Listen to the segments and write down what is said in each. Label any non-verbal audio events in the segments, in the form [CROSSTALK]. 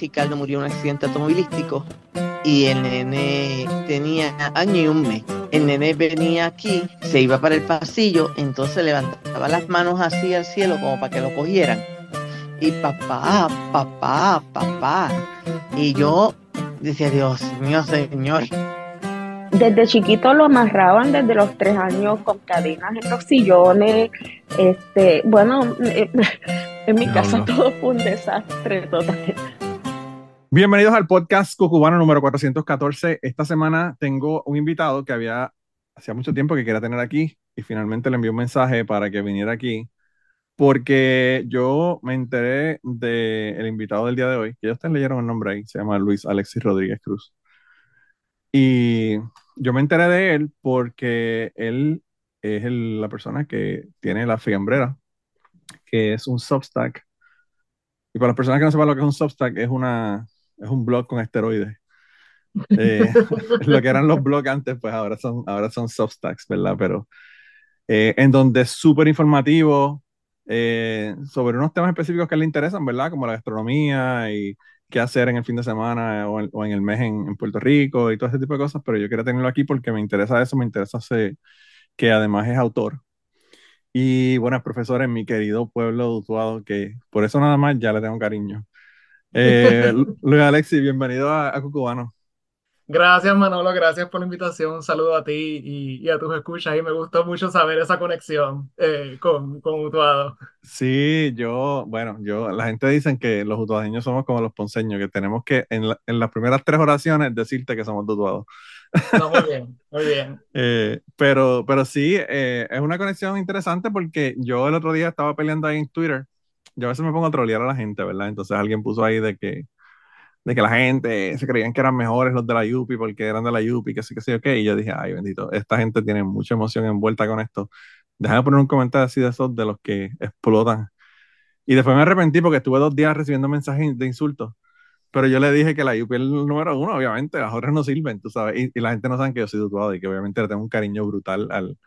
Ricardo murió en un accidente automovilístico y el nene tenía año y un mes. El nene venía aquí, se iba para el pasillo, entonces levantaba las manos así al cielo como para que lo cogieran. Y papá, papá, papá. Y yo decía, Dios mío, Señor. Desde chiquito lo amarraban desde los tres años con cadenas en los sillones. Este, bueno, [LAUGHS] en mi casa todo fue un desastre total. Bienvenidos al podcast Cucubano número 414. Esta semana tengo un invitado que había hacía mucho tiempo que quería tener aquí y finalmente le envié un mensaje para que viniera aquí porque yo me enteré del invitado del día de hoy, que ya ustedes leyeron el nombre ahí, se llama Luis Alexis Rodríguez Cruz. Y yo me enteré de él porque él es la persona que tiene la fiambrera, que es un Substack. Y para las personas que no sepan lo que es un Substack, es una es un blog con esteroides. Eh, [LAUGHS] lo que eran los blogs antes, pues ahora son, ahora son Substacks, ¿verdad? Pero eh, en donde es súper informativo eh, sobre unos temas específicos que le interesan, ¿verdad? Como la gastronomía y qué hacer en el fin de semana o en, el mes en, Puerto Rico y todo ese tipo de cosas, pero yo quería tenerlo aquí porque me interesa eso, me interesa que además es autor. Y bueno, es profesor en mi querido pueblo de Utuado, que por eso nada más ya le tengo cariño. Eh, [LAUGHS] Luis Alexi, bienvenido a, a, Cucubano. Gracias, Manolo, gracias por la invitación. Un saludo a ti y, a tus escuchas. Y me gustó mucho saber esa conexión eh, con, con Utuado. Sí, yo, bueno, yo, la gente dice que los utuadeños somos como los ponceños, que tenemos que en, en las primeras tres oraciones decirte que somos de Utuado. No, muy bien, muy bien. [LAUGHS] Eh, pero, pero sí, eh, es una conexión interesante porque yo el otro día estaba peleando ahí en Twitter yo a veces me pongo a trolear a la gente, ¿verdad? Entonces alguien puso ahí de que, de que la gente se creían que eran mejores los de la Yupi porque eran de la Yupi, que sí, que sí, ok. Y yo dije, ay, bendito, esta gente tiene mucha emoción envuelta con esto. Déjame poner un comentario así de esos de los que explotan. Y después me arrepentí porque estuve dos días recibiendo mensajes de insultos. Pero yo le dije que la Yupi es el número uno, obviamente, las otras no sirven, tú sabes. Y, la gente no sabe que yo soy dutuado y que obviamente le tengo un cariño brutal al,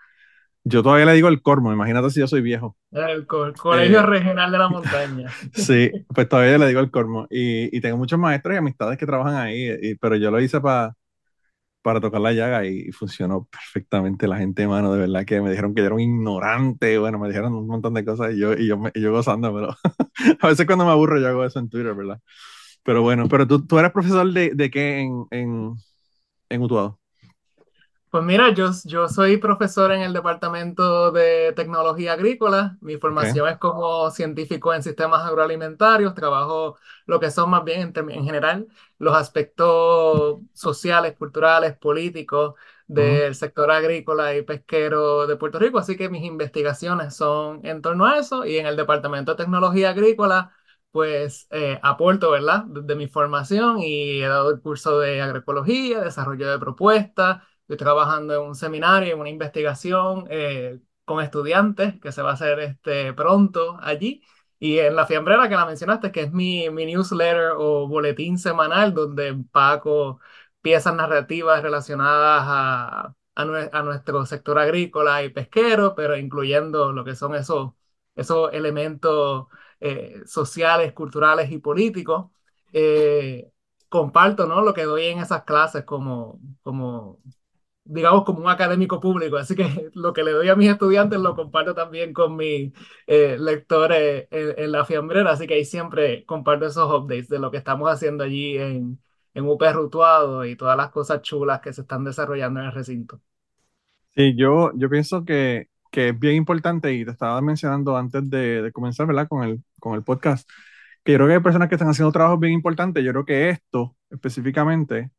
yo todavía le digo el Cormo, imagínate si yo soy viejo. El, Colegio eh, Regional de la Montaña. [LAUGHS] sí, pues todavía le digo el Cormo. Y, y tengo muchos maestros y amistades que trabajan ahí, pero yo lo hice para para tocar la llaga y, funcionó perfectamente la gente, mano, de verdad que me dijeron que yo era un ignorante, bueno, me dijeron un montón de cosas y yo, y yo, y yo gozando, pero [LAUGHS] a veces cuando me aburro yo hago eso en Twitter, ¿verdad? Pero bueno, pero tú, tú eres profesor de, de qué en, en, en Utuado? Pues mira, yo, yo soy profesor en el Departamento de Tecnología Agrícola. Mi formación es como científico en sistemas agroalimentarios. Trabajo lo que son más bien en, en general los aspectos sociales, culturales, políticos del sector agrícola y pesquero de Puerto Rico. Así que mis investigaciones son en torno a eso. Y en el Departamento de Tecnología Agrícola, pues eh, aporto, ¿verdad?, de, de mi formación y he dado el curso de agroecología, desarrollo de propuestas Estoy trabajando en un seminario, en una investigación eh, con estudiantes que se va a hacer este, pronto allí. Y en la fiambrera que la mencionaste, que es mi, mi newsletter o boletín semanal donde empaco piezas narrativas relacionadas a, a, nuestro sector agrícola y pesquero, pero incluyendo lo que son esos, esos elementos eh, sociales, culturales y políticos. Eh, comparto ¿no? lo que doy en esas clases como, como digamos, como un académico público. Así que [LAUGHS] lo que le doy a mis estudiantes lo comparto también con mis eh, lectores en, la fiambrera. Así que ahí siempre comparto esos updates de lo que estamos haciendo allí en, en UP Rutuado y todas las cosas chulas que se están desarrollando en el recinto. Sí, yo, yo pienso que, que es bien importante y te estaba mencionando antes de, de comenzar, ¿verdad? Con el, con el podcast, que yo creo que hay personas que están haciendo trabajos bien importantes. Yo creo que esto específicamente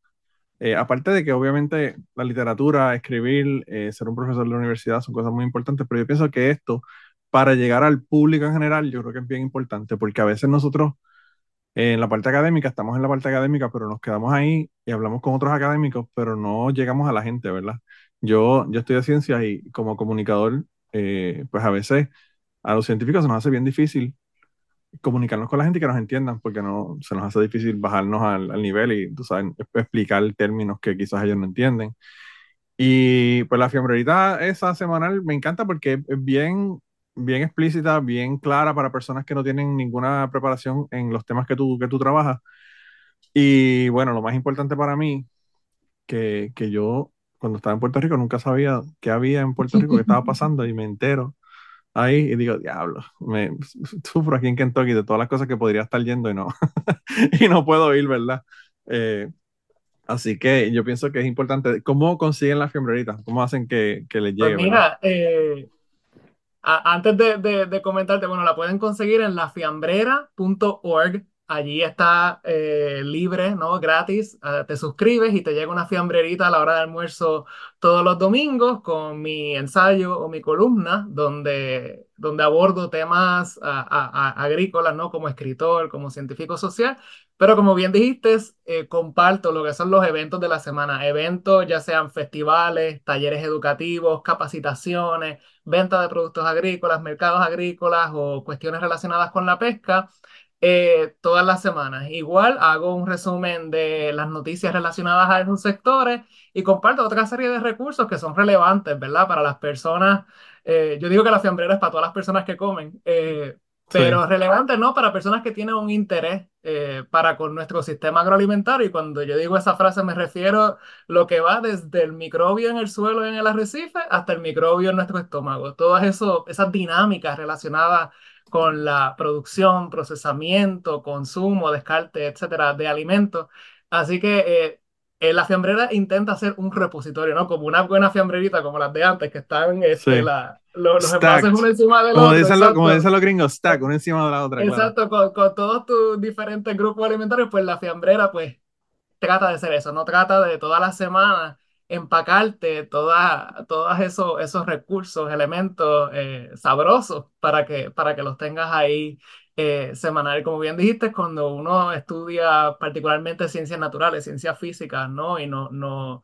eh, aparte de que obviamente la literatura, escribir, eh, ser un profesor de la universidad son cosas muy importantes, pero yo pienso que esto, para llegar al público en general, yo creo que es bien importante, porque a veces nosotros en la parte académica estamos en la parte académica, pero nos quedamos ahí y hablamos con otros académicos, pero no llegamos a la gente, ¿verdad? Yo, yo estudio ciencias y como comunicador, eh, pues a veces a los científicos se nos hace bien difícil comunicarnos con la gente y que nos entiendan, porque no se nos hace difícil bajarnos al, nivel y, tú sabes, explicar términos que quizás ellos no entienden. Y pues la fiambrerita esa semanal me encanta porque es bien, bien explícita, bien clara para personas que no tienen ninguna preparación en los temas que tú, que tú trabajas. Y bueno, lo más importante para mí, que, que yo cuando estaba en Puerto Rico nunca sabía qué había en Puerto Rico, qué estaba pasando y me entero ahí y digo, diablo, me [LAUGHS] sufro aquí en Kentucky de todas las cosas que podría estar yendo y no, [LAUGHS] y no puedo ir, ¿verdad? Eh, así que yo pienso que es importante. ¿Cómo consiguen la fiembrerita? ¿Cómo hacen que, que les Pues llegue? mira, eh, a- antes de, de- de comentarte, bueno, la pueden conseguir en lafiambrera.org. Allí está eh, libre, ¿no? Gratis. Ah, te suscribes y te llega una fiambrerita a la hora de almuerzo todos los domingos con mi ensayo o mi columna, donde, donde abordo temas ah, ah, agrícolas, ¿no? Como escritor, como científico social. Pero como bien dijiste, eh, comparto lo que son los eventos de la semana. Eventos ya sean festivales, talleres educativos, capacitaciones venta de productos agrícolas, mercados agrícolas o cuestiones relacionadas con la pesca eh, todas las semanas. Igual hago un resumen de las noticias relacionadas a esos sectores y comparto otra serie de recursos que son relevantes, ¿verdad? Para las personas. eh, yo digo que la fiambrera es para todas las personas que comen. eh, pero Sí, relevante, ¿no? Para personas que tienen un interés eh, para con nuestro sistema agroalimentario. Y cuando yo digo esa frase me refiero lo que va desde el microbio en el suelo y en el arrecife hasta el microbio en nuestro estómago. Todas eso, esas dinámicas relacionadas con la producción, procesamiento, consumo, descarte, etcétera, de alimentos. Así que eh, eh, la fiambrera intenta ser un repositorio, ¿no? Como una buena fiambrerita, como las de antes, que estaban este, sí. la, los, los envases uno encima del Como otro. dicen, los, como dicen los gringos, stack, una encima de la otra, claro. Exacto, con, con todos tus diferentes grupos alimentarios, pues la fiambrera, pues trata de ser eso, no trata de todas las semanas empacarte toda, todos esos, esos recursos, elementos eh, sabrosos para que, para que los tengas ahí eh, semanal. Como bien dijiste, cuando uno estudia particularmente ciencias naturales, ciencias físicas, ¿no? Y no, no,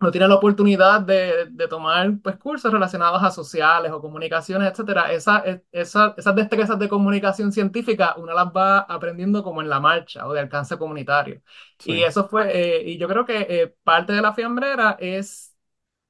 no tiene la oportunidad de, de tomar pues, cursos relacionados a sociales o comunicaciones, etcétera, esa, esa, esas destrezas de comunicación científica uno las va aprendiendo como en la marcha o de alcance comunitario. Y eso fue, eh, y yo creo que eh, parte de la fiambrera es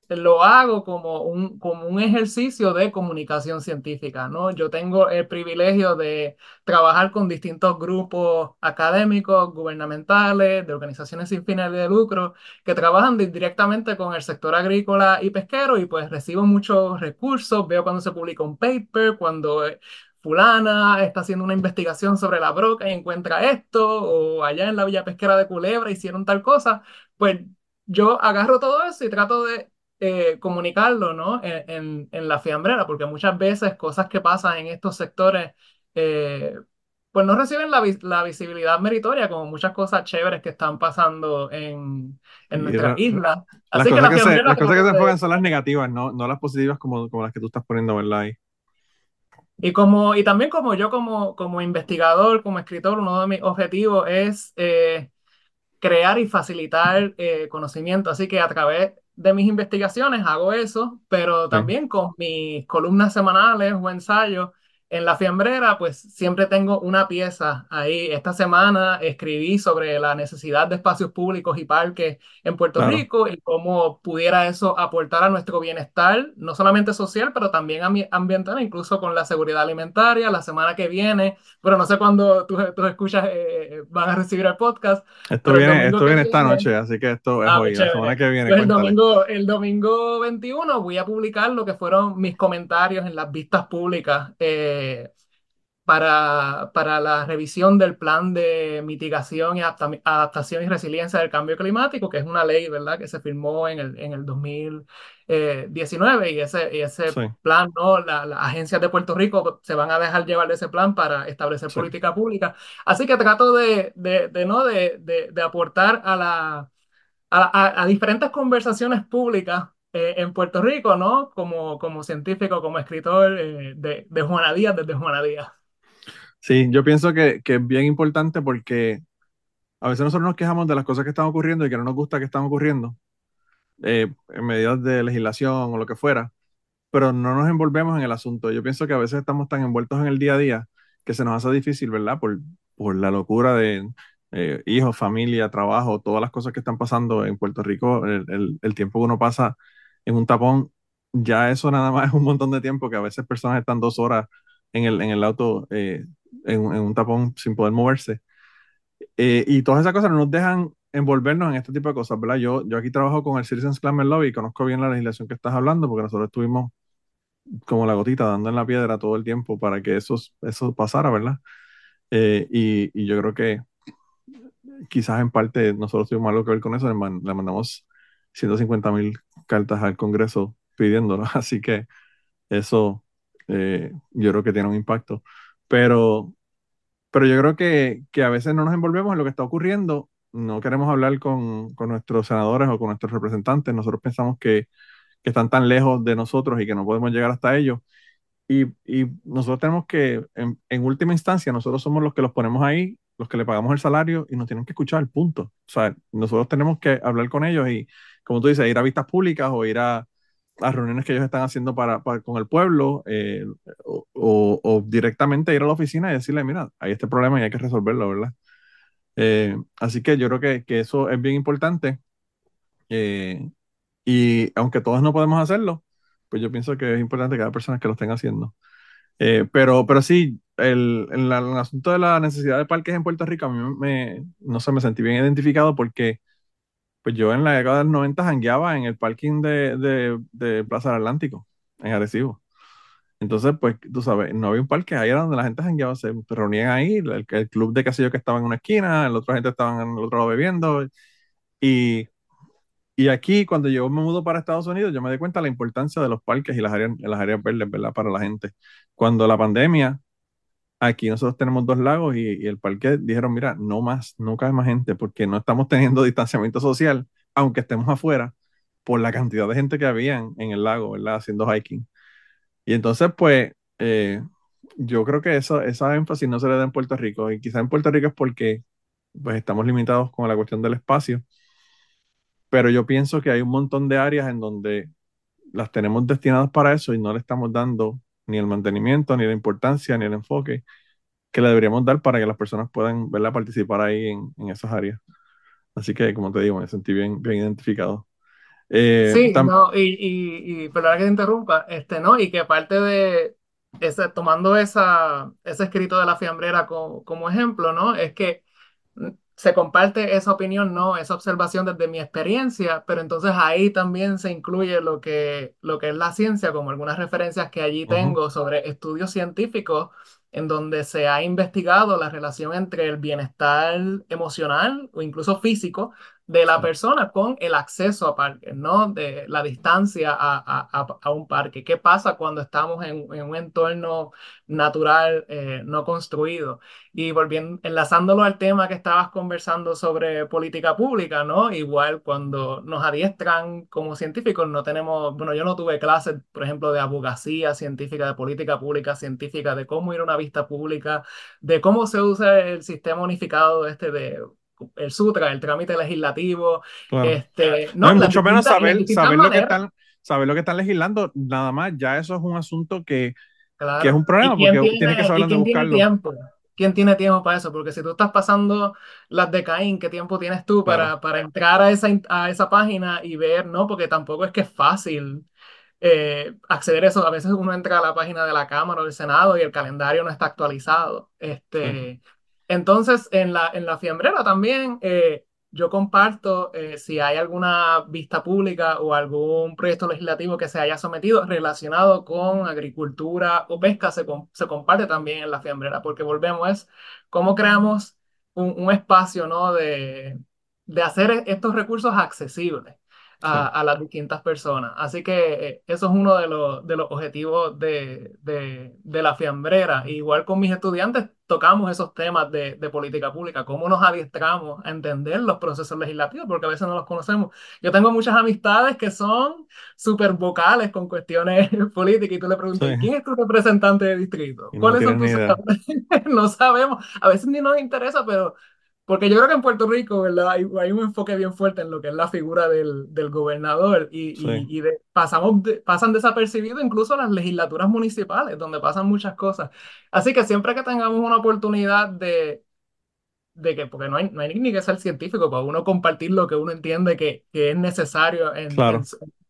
lo hago como un, como un ejercicio de comunicación científica, ¿no? Yo tengo el privilegio de trabajar con distintos grupos académicos, gubernamentales, de organizaciones sin fines de lucro, que trabajan di- directamente con el sector agrícola y pesquero y pues recibo muchos recursos, veo cuando se publica un paper, cuando... eh, Fulana está haciendo una investigación sobre la broca y encuentra esto, o allá en la Villa Pesquera de Culebra hicieron tal cosa, pues yo agarro todo eso y trato de eh, comunicarlo, ¿no? En, en, en la fiambrera, porque muchas veces cosas que pasan en estos sectores, eh, pues no reciben la, vis- la visibilidad meritoria, como muchas cosas chéveres que están pasando en, en nuestra ra- isla. las Así que cosas la que se, las cosas que se enfocan son las negativas, no, no las positivas como, como las que tú estás poniendo, ¿verdad? Ahí. Y, como, y también como yo como, como investigador, como escritor, uno de mis objetivos es eh, crear y facilitar eh, conocimiento. Así que a través de mis investigaciones hago eso, pero Sí. también con mis columnas semanales o ensayos en la fiambrera, pues siempre tengo una pieza ahí. Esta semana escribí sobre la necesidad de espacios públicos y parques en Puerto Claro. Rico y cómo pudiera eso aportar a nuestro bienestar, no solamente social, pero también ambi- ambiental, incluso con la seguridad alimentaria. La semana que viene, bueno, no sé cuándo tus tus escuchas eh, van a recibir el podcast, Esto pero viene, esto viene esta viene- noche, así que esto es Ah, hoy, pues la chévere. semana que viene, Pues el domingo, el domingo 21 voy a publicar lo que fueron mis comentarios en las vistas públicas eh, para, para la revisión del plan de mitigación y adapta- adaptación y resiliencia del cambio climático, que es una ley, ¿verdad?, que se firmó en el, en el 2019 y ese, y ese Sí. plan, ¿no? La- las agencias de Puerto Rico se van a dejar llevar de ese plan para establecer Sí. política pública. Así que trato de, de, de, ¿no? de, de, de aportar a la a, a- a diferentes conversaciones públicas eh, en Puerto Rico, ¿no? Como, como científico, como escritor eh, de, de Juana Díaz, desde Juana Díaz. Sí, yo pienso que, que es bien importante porque a veces nosotros nos quejamos de las cosas que están ocurriendo y que no nos gusta que están ocurriendo eh, en medidas de legislación o lo que fuera, pero no nos envolvemos en el asunto. Yo pienso que a veces estamos tan envueltos en el día a día que se nos hace difícil, ¿verdad? Por, por la locura de eh, hijos, familia, trabajo, todas las cosas que están pasando en Puerto Rico, el, el- el tiempo que uno pasa en un tapón, ya eso nada más es un montón de tiempo que a veces personas están dos horas en el, en el auto eh, en, en un tapón sin poder moverse. Eh, y todas esas cosas no nos dejan envolvernos en este tipo de cosas, ¿verdad? Yo, yo aquí trabajo con el Citizens Climate Lobby y conozco bien la legislación que estás hablando porque nosotros estuvimos como la gotita dando en la piedra todo el tiempo para que eso, eso pasara, ¿verdad? Eh, y, y, yo creo que quizás en parte nosotros tuvimos algo que ver con eso, le, mandamos 150 mil cartas al Congreso pidiéndolo, [LAUGHS] así que eso eh, yo creo que tiene un impacto. Pero, pero yo creo que, que, a veces no nos envolvemos en lo que está ocurriendo, no queremos hablar con, con nuestros senadores o con nuestros representantes, nosotros pensamos que, que, están tan lejos de nosotros y que no podemos llegar hasta ellos. Y, y nosotros tenemos que, en, en, última instancia, nosotros somos los que los ponemos ahí, los que le pagamos el salario y nos tienen que escuchar, punto. O sea, nosotros tenemos que hablar con ellos y, como tú dices, ir a vistas públicas o ir a, a reuniones que ellos están haciendo para, para con el pueblo eh, o, o, directamente ir a la oficina y decirle, mira, hay este problema y hay que resolverlo, ¿verdad? Eh, así que yo creo que, que, eso es bien importante. Eh, y aunque todos no podemos hacerlo, pues yo pienso que es importante que haya personas que lo estén haciendo. pero, pero sí, el, el, asunto de la necesidad de parques en Puerto Rico, a mí me, no sé, me sentí bien identificado porque pues yo en la década del 90 jangueaba en el parking de, de, Plaza del Atlántico, en Arecibo. Entonces, pues, tú sabes, no había un parque, ahí era donde la gente jangueaba, se reunían ahí, el, el club de casillo que estaba en una esquina, el otra gente estaba en el otro lado bebiendo. Y, y aquí, cuando yo me mudo para Estados Unidos, yo me di cuenta de la importancia de los parques y las áreas, las áreas verdes, ¿verdad? Para la gente. Cuando la pandemia, aquí nosotros tenemos dos lagos y, el parque dijeron, mira, no más, no cabe más gente porque no estamos teniendo [LAUGHS] distanciamiento social, aunque estemos afuera, por la cantidad de gente que había en, el lago, ¿verdad? Haciendo hiking. Y entonces, pues, eh, yo creo que eso, esa énfasis no se le da en Puerto Rico y quizá en Puerto Rico es porque pues estamos limitados con la cuestión del espacio, pero yo pienso que hay un montón de áreas en donde las tenemos destinadas para eso y no le estamos dando ni el mantenimiento, ni la importancia, ni el enfoque que le deberíamos dar para que las personas puedan verla participar ahí en, en esas áreas. Así que, como te digo, me sentí bien, bien identificado. Eh, sí, no, y, y, y perdona que te interrumpa, este, ¿no? Y que aparte de, ese, tomando esa, ese escrito de la fiambrera como, como ejemplo, ¿no? Es que se comparte esa opinión, no, esa observación desde mi experiencia, pero entonces ahí también se incluye lo que, lo que es la ciencia, como algunas referencias que allí tengo sobre estudios científicos en donde se ha investigado la relación entre el bienestar emocional o incluso físico de la persona con el acceso a parques, ¿no? De la distancia a, a, a un parque. ¿Qué pasa cuando estamos en, en un entorno natural eh, no construido? Y volviendo, enlazándolo al tema que estabas conversando sobre política pública, ¿no? Igual cuando nos adiestran como científicos, no tenemos, bueno, yo no tuve clases, por ejemplo, de abogacía científica, de política pública científica, de cómo ir a una vista pública, de cómo se usa el sistema unificado este de el sutra, el trámite legislativo. Este, no, mucho menos saber, saber lo que están, saber lo que están legislando, nada más, ya eso es un asunto que, que es un problema, porque tiene, que saber dónde buscarlo. Tiempo? ¿Quién tiene tiempo para eso? Porque si tú estás pasando las de Caín, ¿qué tiempo tienes tú para, para entrar a esa, a esa página y ver, no? Porque tampoco es que es fácil eh, acceder a eso. A veces uno entra a la página de la Cámara o del Senado y el calendario no está actualizado. Este, entonces, en la, en la fiambrera también, eh, yo comparto eh, si hay alguna vista pública o algún proyecto legislativo que se haya sometido relacionado con agricultura o pesca, se, se comparte también en la fiambrera, porque volvemos, es cómo creamos un, un espacio ¿no? de, de hacer estos recursos accesibles a, las distintas personas. Así que eh, eso es uno de los, de los objetivos de, de, de, la fiambrera. Igual con mis estudiantes tocamos esos temas de, de, política pública, cómo nos adiestramos a entender los procesos legislativos, porque a veces no los conocemos. Yo tengo muchas amistades que son súper vocales con cuestiones [LAUGHS] políticas y tú le preguntas, ¿quién es tu representante de distrito? ¿Cuáles son tus... [LAUGHS] no sabemos, a veces ni nos interesa, pero porque yo creo que en Puerto Rico, ¿verdad? Hay, hay, un enfoque bien fuerte en lo que es la figura del, del gobernador y, y, y de, pasamos pasan desapercibidos incluso las legislaturas municipales, donde pasan muchas cosas. Así que siempre que tengamos una oportunidad de, de que, porque no hay, no hay ni que ser científico para uno compartir lo que uno entiende que, que es necesario en, el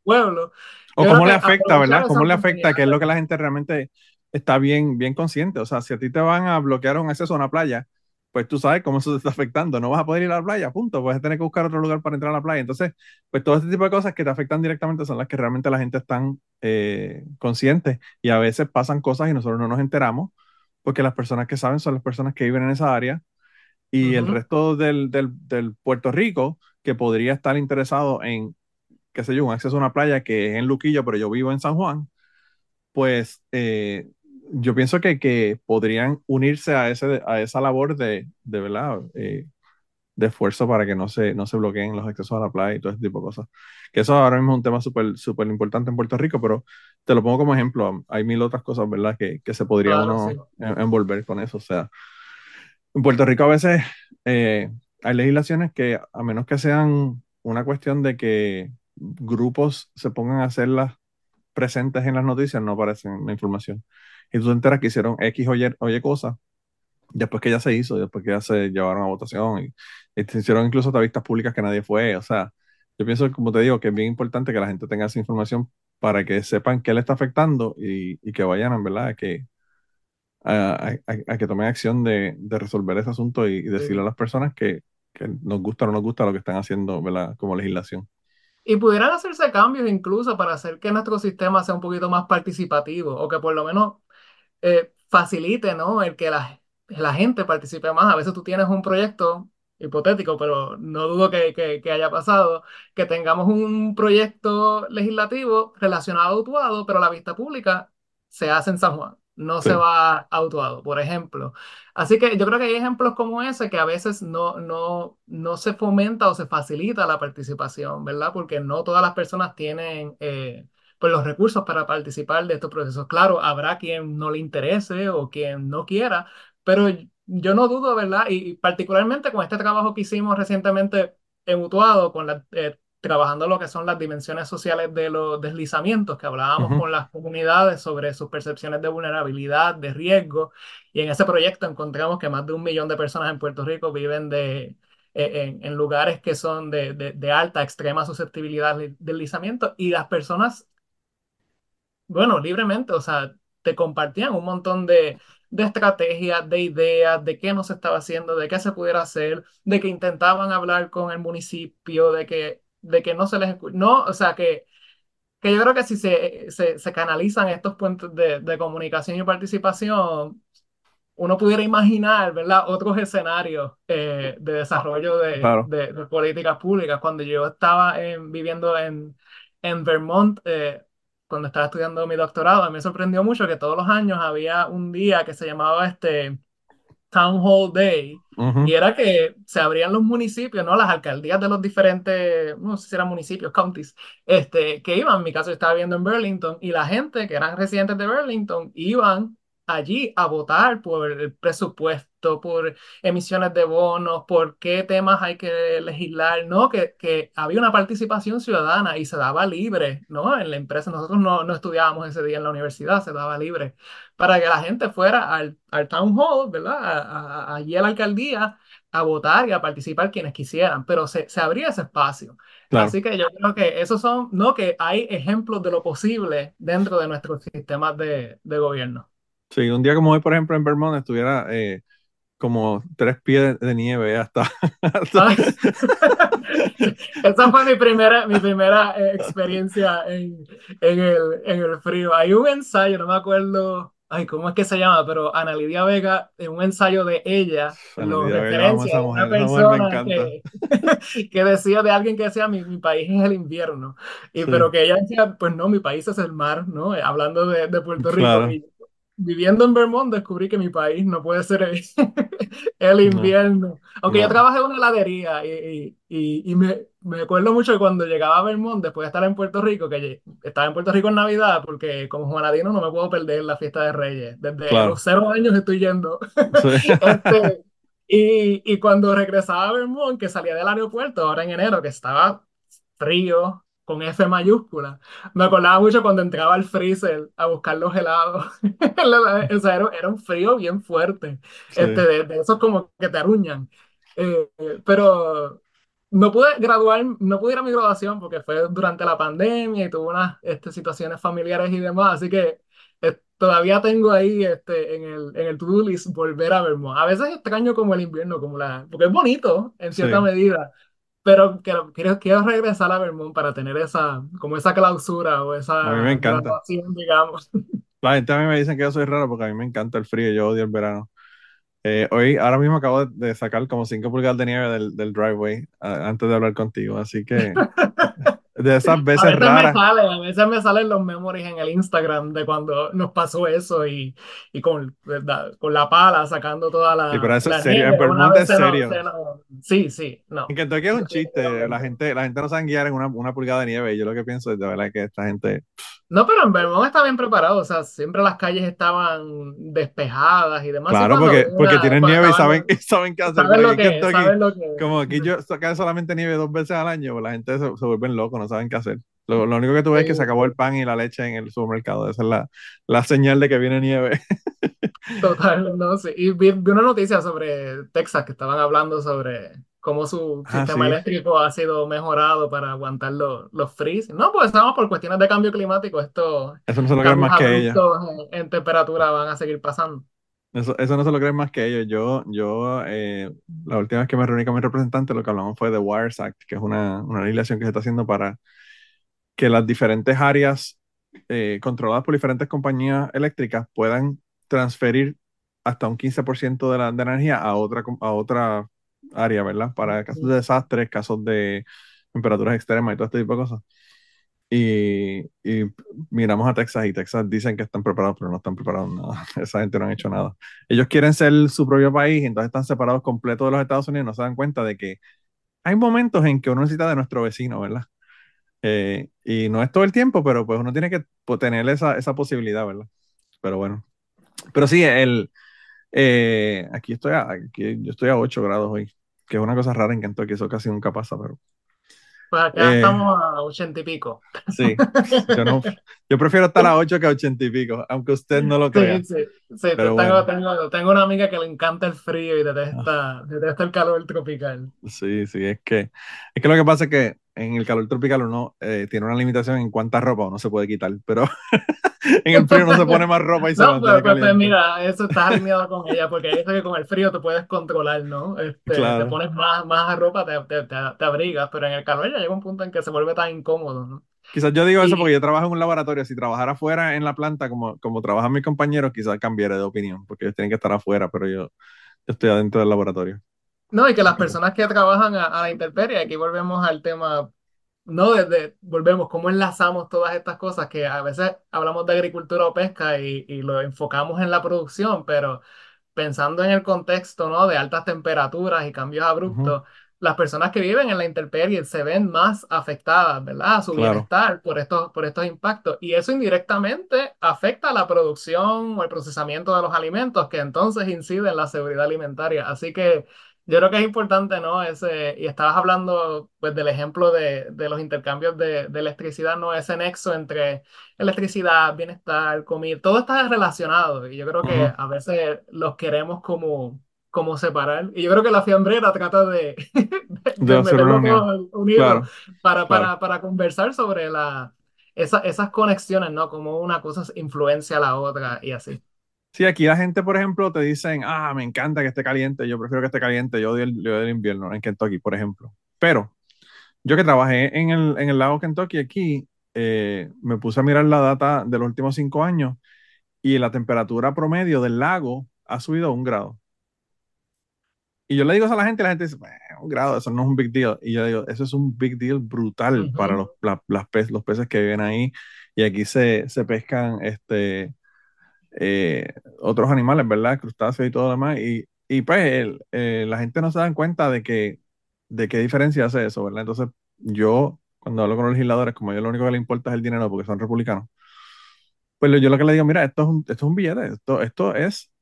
pueblo. O cómo le afecta, ¿verdad? ¿Cómo le afecta? Que es lo que la gente realmente está bien, bien consciente. O sea, si a ti te van a bloquear un acceso a una playa, pues tú sabes cómo eso te está afectando. No vas a poder ir a la playa, punto. Vas a tener que buscar otro lugar para entrar a la playa. Entonces, pues todo este tipo de cosas que te afectan directamente son las que realmente la gente está eh, consciente y a veces pasan cosas y nosotros no nos enteramos porque las personas que saben son las personas que viven en esa área y el resto del, del, del, Puerto Rico que podría estar interesado en, qué sé yo, un acceso a una playa que es en Luquillo, pero yo vivo en San Juan, pues eh, yo pienso que, que, podrían unirse a, ese, a esa labor de, de verdad, eh, de esfuerzo para que no se, no se bloqueen los accesos a la playa y todo ese tipo de cosas. Que eso ahora mismo es un tema súper súper importante en Puerto Rico, pero te lo pongo como ejemplo. Hay mil otras cosas, ¿verdad?, que, que se podría uno envolver con eso. O sea, en Puerto Rico a veces eh, hay legislaciones que, a menos que sean una cuestión de que grupos se pongan a hacerlas presentes en las noticias, no aparecen en la información. Y tú te enteras que hicieron X o Y, oye cosas después que ya se hizo, después que ya se llevaron a votación y, se hicieron incluso vistas públicas que nadie fue. O sea, yo pienso, como te digo, que es bien importante que la gente tenga esa información para que sepan qué le está afectando y, y que vayan, en verdad, a que, a, a, que tomen acción de, de, resolver ese asunto y, decirle a las personas que, que, nos gusta o no nos gusta lo que están haciendo, ¿verdad? Como legislación. Y pudieran hacerse cambios incluso para hacer que nuestro sistema sea un poquito más participativo o que por lo menos eh, facilite, ¿no? El que la, la gente participe más. A veces tú tienes un proyecto hipotético, pero no dudo que, que, haya pasado, que tengamos un proyecto legislativo relacionado a Utuado, pero la vista pública se hace en San Juan, no se va a Utuado, por ejemplo. Así que yo creo que hay ejemplos como ese que a veces no, no, no se fomenta o se facilita la participación, ¿verdad? Porque no todas las personas tienen... Eh, pues los recursos para participar de estos procesos. Claro, habrá quien no le interese o quien no quiera, pero yo no dudo, ¿verdad? Y, particularmente con este trabajo que hicimos recientemente en Utuado, con la, eh, trabajando lo que son las dimensiones sociales de los deslizamientos, que hablábamos con las comunidades sobre sus percepciones de vulnerabilidad, de riesgo, y en ese proyecto encontramos que más de un millón de personas en Puerto Rico viven de, eh, en, lugares que son de, de, de alta, extrema susceptibilidad de deslizamiento, y las personas, bueno, libremente, o sea, te compartían un montón de de estrategias, de ideas, de qué no se estaba haciendo, de qué se pudiera hacer, de que intentaban hablar con el municipio, de que, de que no se les no, o sea que, que yo creo que si se, se, se canalizan estos puntos de, de, comunicación y participación, uno pudiera imaginar, ¿verdad?, otros escenarios eh, de desarrollo de, de, políticas públicas. Cuando yo estaba viviendo en, en Vermont, eh, cuando estaba estudiando mi doctorado, a mí me sorprendió mucho que todos los años había un día que se llamaba este Town Hall Day, y era que se abrían los municipios, ¿no? Las alcaldías de los diferentes, no sé si eran municipios, counties, este, que iban, en mi caso yo estaba viendo en Burlington, y la gente que eran residentes de Burlington iban allí a votar por el presupuesto, por emisiones de bonos, por qué temas hay que legislar, ¿no? Que, que había una participación ciudadana y se daba libre, ¿no? En la empresa, nosotros no, no estudiábamos ese día en la universidad, se daba libre para que la gente fuera al, al town hall, ¿verdad? allí a la alcaldía a votar y a participar quienes quisieran, pero se, se abría ese espacio. Así que yo creo que esos son, ¿no? Que hay ejemplos de lo posible dentro de nuestros sistemas de, de gobierno. Sí, un día como hoy, por ejemplo, en Vermont estuviera eh, como tres pies de nieve hasta... [LAUGHS] [LAUGHS] Esa fue mi primera, mi primera eh, experiencia en, en, el, en el frío. Hay un ensayo, no me acuerdo ay, ¿cómo es que se llama? Pero Ana Lidia Vega, en un ensayo de ella, lo referencia a una persona que, [LAUGHS] que, decía de alguien que decía, mi, mi país es el invierno, y pero que ella decía, pues no, mi país es el mar, ¿no? Hablando de, de Puerto Rico. Y, viviendo en Vermont descubrí que mi país no puede ser el, [LAUGHS] invierno. Aunque yo trabajé en una heladería y, y, y, me, me, acuerdo mucho que cuando llegaba a Vermont, después de estar en Puerto Rico, que estaba en Puerto Rico en Navidad, porque como juanadino no me puedo perder la fiesta de Reyes. Desde los cero años estoy yendo. [LAUGHS] este, y, y cuando regresaba a Vermont, que salía del aeropuerto, ahora en enero, que estaba frío, con F mayúscula. Me acordaba mucho cuando entraba al freezer a buscar los helados. [LAUGHS] o sea, era, un frío bien fuerte. Este, de, esos como que te aruñan. Eh, pero no pude graduar, no pude ir a mi graduación porque fue durante la pandemia y tuve unas este, situaciones familiares y demás. Así que todavía tengo ahí este, en el, en el to-do list volver a Vermont. A veces extraño como el invierno, como la, porque es bonito en cierta medida, pero quiero, quiero, regresar a Vermont para tener esa, como esa clausura o esa a mí me encanta. digamos. [LAUGHS] La gente a mí me dicen que yo soy raro porque a mí me encanta el frío, yo odio el verano. Eh, hoy, ahora mismo acabo de, sacar como 5 pulgadas de nieve del, del driveway antes de hablar contigo, así que [LAUGHS] de esas veces, [LAUGHS] a veces raras. Me sale, a veces me salen los memories en el Instagram de cuando nos pasó eso y, y con, con la pala sacando toda la. Sí, pero eso es serio, en Vermont es serio. sí, sí, no. En Kentucky es un chiste, la gente, la gente no sabe guiar en una, una pulgada de nieve y yo lo que pienso es de verdad que esta gente. No, pero en Vermont está bien preparado, o sea, siempre las calles estaban despejadas y demás. Claro, porque, porque tienen nieve y saben, [LAUGHS] saben qué hacer. Saben lo que, lo que, como aquí yo cae solamente nieve dos veces al año, pues la gente se, se vuelve loco, no saben qué hacer. Lo, lo, único que tú ves es que se acabó el pan y la leche en el supermercado. Esa es la, la señal de que viene nieve. Total, no sé. Y vi, vi, una noticia sobre Texas que estaban hablando sobre cómo su ah, sistema eléctrico ha sido mejorado para aguantar los, los freezes. No, pues estamos por cuestiones de cambio climático. Esto, eso no se lo creen más que ella. En, temperatura van a seguir pasando. Eso, eso no se lo creen más que ellos. Yo, yo eh, la última vez que me reuní con mi representante, lo que hablamos fue de WIRES Act, que es una, una legislación que se está haciendo para que las diferentes áreas eh, controladas por diferentes compañías eléctricas puedan transferir hasta un 15% de la, de energía a otra, a otra área, ¿verdad? Para casos de desastres, casos de temperaturas extremas y todo este tipo de cosas. Y, y, miramos a Texas y Texas dicen que están preparados, pero no están preparados nada. [LAUGHS] Esa gente no ha hecho nada. Ellos quieren ser su propio país, entonces están separados completos de los Estados Unidos y no se dan cuenta de que hay momentos en que uno necesita de nuestro vecino, ¿verdad? Eh, y no es todo el tiempo, pero pues uno tiene que tener esa, esa posibilidad, ¿verdad? Pero bueno. Pero sí, el, eh, aquí estoy a, aquí, yo estoy a 8 grados hoy, que es una cosa rara en Kentucky, eso casi nunca pasa, pero... Pues acá eh, estamos a 80 y pico. Sí, yo, no, yo prefiero estar a 8 que a 80 y pico, aunque usted no lo crea. Sí, sí, sí tengo, tengo, tengo, una amiga que le encanta el frío y detesta, detesta el calor tropical. Sí, sí, es que, es que lo que pasa es que en el calor tropical uno eh, tiene una limitación en cuánta ropa uno se puede quitar, pero [LAUGHS] en el frío no se pone más ropa y se no, pero, pues, mira, eso está alineado con ella, porque eso que con el frío te puedes controlar, ¿no? Este, Te pones más, más ropa, te, te, te, abrigas, pero en el calor ya llega un punto en que se vuelve tan incómodo, ¿no? Quizás yo digo eso porque yo trabajo en un laboratorio. Si trabajara afuera en la planta, como, como trabajan mis compañeros, quizás cambiara de opinión, porque ellos tienen que estar afuera, pero yo, yo estoy adentro del laboratorio. No, y que las personas que trabajan a, a la intemperie, aquí volvemos al tema no, desde, volvemos, cómo enlazamos todas estas cosas que a veces hablamos de agricultura o pesca y, y, lo enfocamos en la producción, pero pensando en el contexto, ¿no? De altas temperaturas y cambios abruptos, las personas que viven en la intemperie se ven más afectadas, ¿verdad? A su bienestar por estos, por estos impactos. Y eso indirectamente afecta a la producción o el procesamiento de los alimentos, que entonces incide en la seguridad alimentaria. Así que yo creo que es importante, ¿no? Ese, y estabas hablando pues, del ejemplo de, de los intercambios de, de, electricidad, ¿no? Ese nexo entre electricidad, bienestar, comida, todo está relacionado. Y yo creo que a veces los queremos como, como separar. Y yo creo que la fiambrera trata de, [LAUGHS] de, meterlo unido para, Para, para conversar sobre la, esa, esas conexiones, ¿no? Como una cosa influencia a la otra y así. Sí, aquí la gente, por ejemplo, te dicen, ah, me encanta que esté caliente, yo prefiero que esté caliente, yo odio el, yo el invierno en Kentucky, por ejemplo. Pero yo que trabajé en el, en el lago Kentucky aquí, eh, me puse a mirar la data de los últimos cinco años y la temperatura promedio del lago ha subido a un grado. Y yo le digo eso a la gente la gente dice, un grado, eso no es un big deal. Y yo digo, eso es un big deal brutal para los, las los peces que viven ahí. Y aquí se, se pescan este, eh, otros animales, ¿verdad? Crustáceos y todo lo demás. Y, y pues eh, la gente no se da cuenta de que de qué diferencia hace eso, ¿verdad? Entonces yo, cuando hablo con los legisladores, como yo lo único que les importa es el dinero porque son republicanos, pues yo lo que le digo, mira, esto es un, esto es un billete, esto, esto es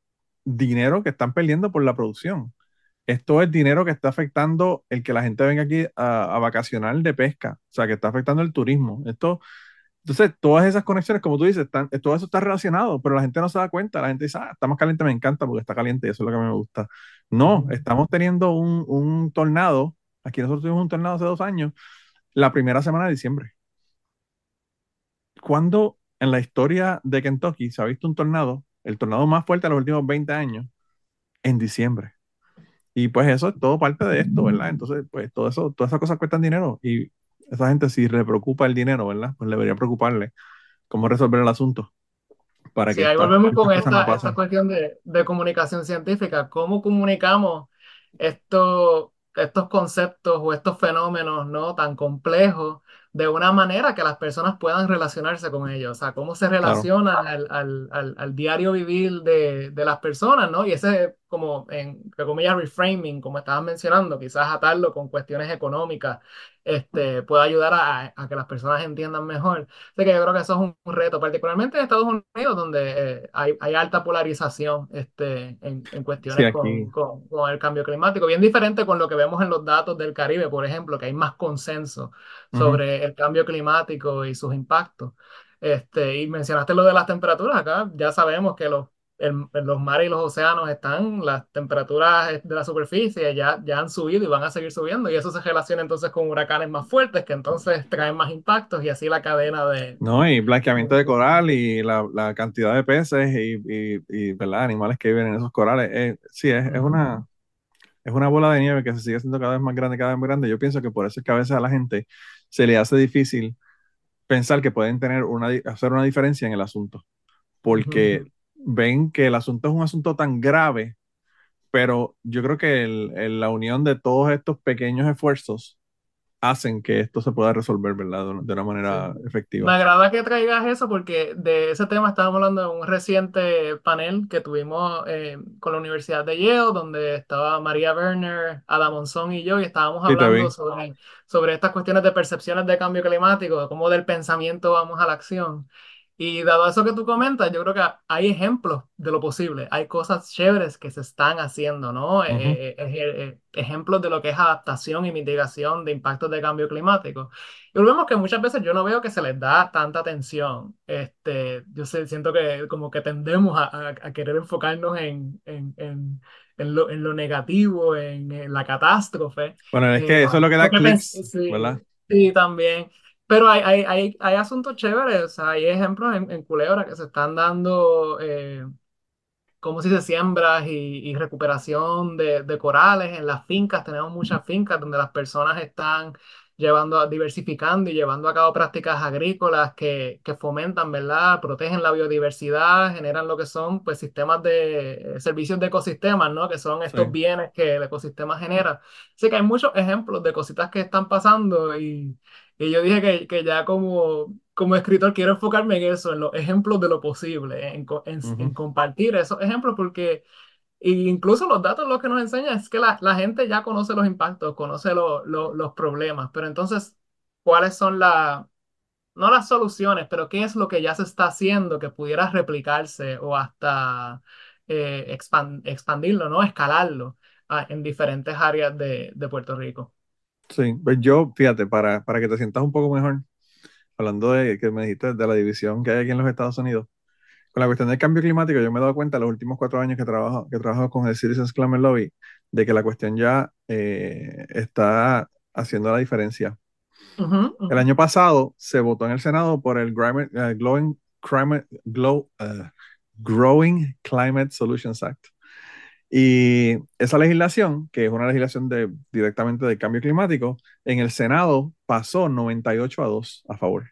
dinero que están perdiendo por la producción. Esto es dinero que está afectando el que la gente venga aquí a, a vacacionar de pesca, o sea, que está afectando el turismo. Esto, entonces, todas esas conexiones, como tú dices, están, todo eso está relacionado, pero la gente no se da cuenta. La gente dice, ah, está más caliente, me encanta porque está caliente y eso es lo que a mí me gusta. No, estamos teniendo un, un tornado. Aquí nosotros tuvimos un tornado hace dos años, la primera semana de diciembre. Cuando, en la historia de Kentucky se ha visto un tornado, el tornado más fuerte de los últimos 20 años, en diciembre. Y pues eso es todo parte de esto, ¿verdad? Entonces, pues todo eso, todas esas cosas cuestan dinero y esa gente si le preocupa el dinero, ¿verdad? Pues debería preocuparle cómo resolver el asunto. Para sí, ahí volvemos con esta, esta, cuestión de, de, comunicación científica. ¿Cómo comunicamos esto, estos conceptos o estos fenómenos ¿no? tan complejos de una manera que las personas puedan relacionarse con ellos, o sea, cómo se relaciona al, al, al, al, diario vivir de, de, las personas, ¿no? Y ese como, en comillas, reframing, como estabas mencionando, quizás atarlo con cuestiones económicas, este, puede ayudar a, a, que las personas entiendan mejor. Así que yo creo que eso es un, reto, particularmente en Estados Unidos, donde eh, hay, hay, alta polarización este, en, en cuestiones con, con, con, el cambio climático, bien diferente con lo que vemos en los datos del Caribe, por ejemplo, que hay más consenso sobre el cambio climático y sus impactos. Este, y mencionaste lo de las temperaturas acá, ya sabemos que los en, los mares y los océanos están, las temperaturas de la superficie ya, ya han subido y van a seguir subiendo, y eso se relaciona entonces con huracanes más fuertes que entonces traen más impactos y así la cadena de... No, y blanqueamiento de coral y la, la cantidad de peces y, y, y ¿verdad? animales que viven en esos corales. Eh, sí, es, es, una, es una bola de nieve que se sigue haciendo cada vez más grande, cada vez más grande. Yo pienso que por eso es que a veces a la gente se le hace difícil pensar que pueden tener una, hacer una diferencia en el asunto, porque ven que el asunto es un asunto tan grave, pero yo creo que el, la unión de todos estos pequeños esfuerzos hacen que esto se pueda resolver, ¿verdad? De una, manera efectiva. Me agrada que traigas eso porque de ese tema estábamos hablando en un reciente panel que tuvimos eh, con la Universidad de Yale, donde estaba María Werner, Adam Monzón y yo, y estábamos hablando sobre, sobre estas cuestiones de percepciones de cambio climático, de cómo del pensamiento vamos a la acción. Y dado eso que tú comentas, yo creo que hay ejemplos de lo posible, hay cosas chéveres que se están haciendo, ¿no? Eh, eh, eh, ejemplos de lo que es adaptación y mitigación de impactos de cambio climático. Y volvemos que muchas veces yo no veo que se les da tanta atención. Este, yo sé, siento que como que tendemos a, a, querer enfocarnos en, en, en, en, lo, en lo negativo, en, la catástrofe. Bueno, es que eso es lo que da clics, ¿verdad? Sí, también. Pero hay, hay, hay, hay asuntos chéveres, o sea, hay ejemplos en, en Culebra que se están dando, eh, como si se siembras y, y recuperación de, de, corales en las fincas. Tenemos muchas fincas donde las personas están llevando, diversificando y llevando a cabo prácticas agrícolas que, que fomentan, ¿verdad? Protegen la biodiversidad, generan lo que son, pues, sistemas de servicios de ecosistemas, ¿no? Que son estos bienes que el ecosistema genera. Así que hay muchos ejemplos de cositas que están pasando y y yo dije que, que ya como, como escritor quiero enfocarme en eso, en los ejemplos de lo posible, en, en, compartir esos ejemplos, porque incluso los datos lo que nos enseñan es que la, la gente ya conoce los impactos, conoce los problemas, pero entonces, ¿cuáles son las, no las soluciones, pero qué es lo que ya se está haciendo que pudiera replicarse o hasta eh, expandirlo, ¿no? Escalarlo ah, en diferentes áreas de, de Puerto Rico? Sí, pues yo, fíjate, para, para que te sientas un poco mejor, hablando de que me dijiste de la división que hay aquí en los Estados Unidos, con la cuestión del cambio climático, yo me he dado cuenta en los últimos cuatro años que trabajo, que trabajo con el Citizens Climate Lobby, de que la cuestión ya eh, está haciendo la diferencia. El año pasado se votó en el Senado por el uh, Glowing, Climate, Glow, uh, Growing Climate Solutions Act. Y esa legislación, que es una legislación de, directamente del cambio climático, en el Senado pasó 98 a 2 a favor.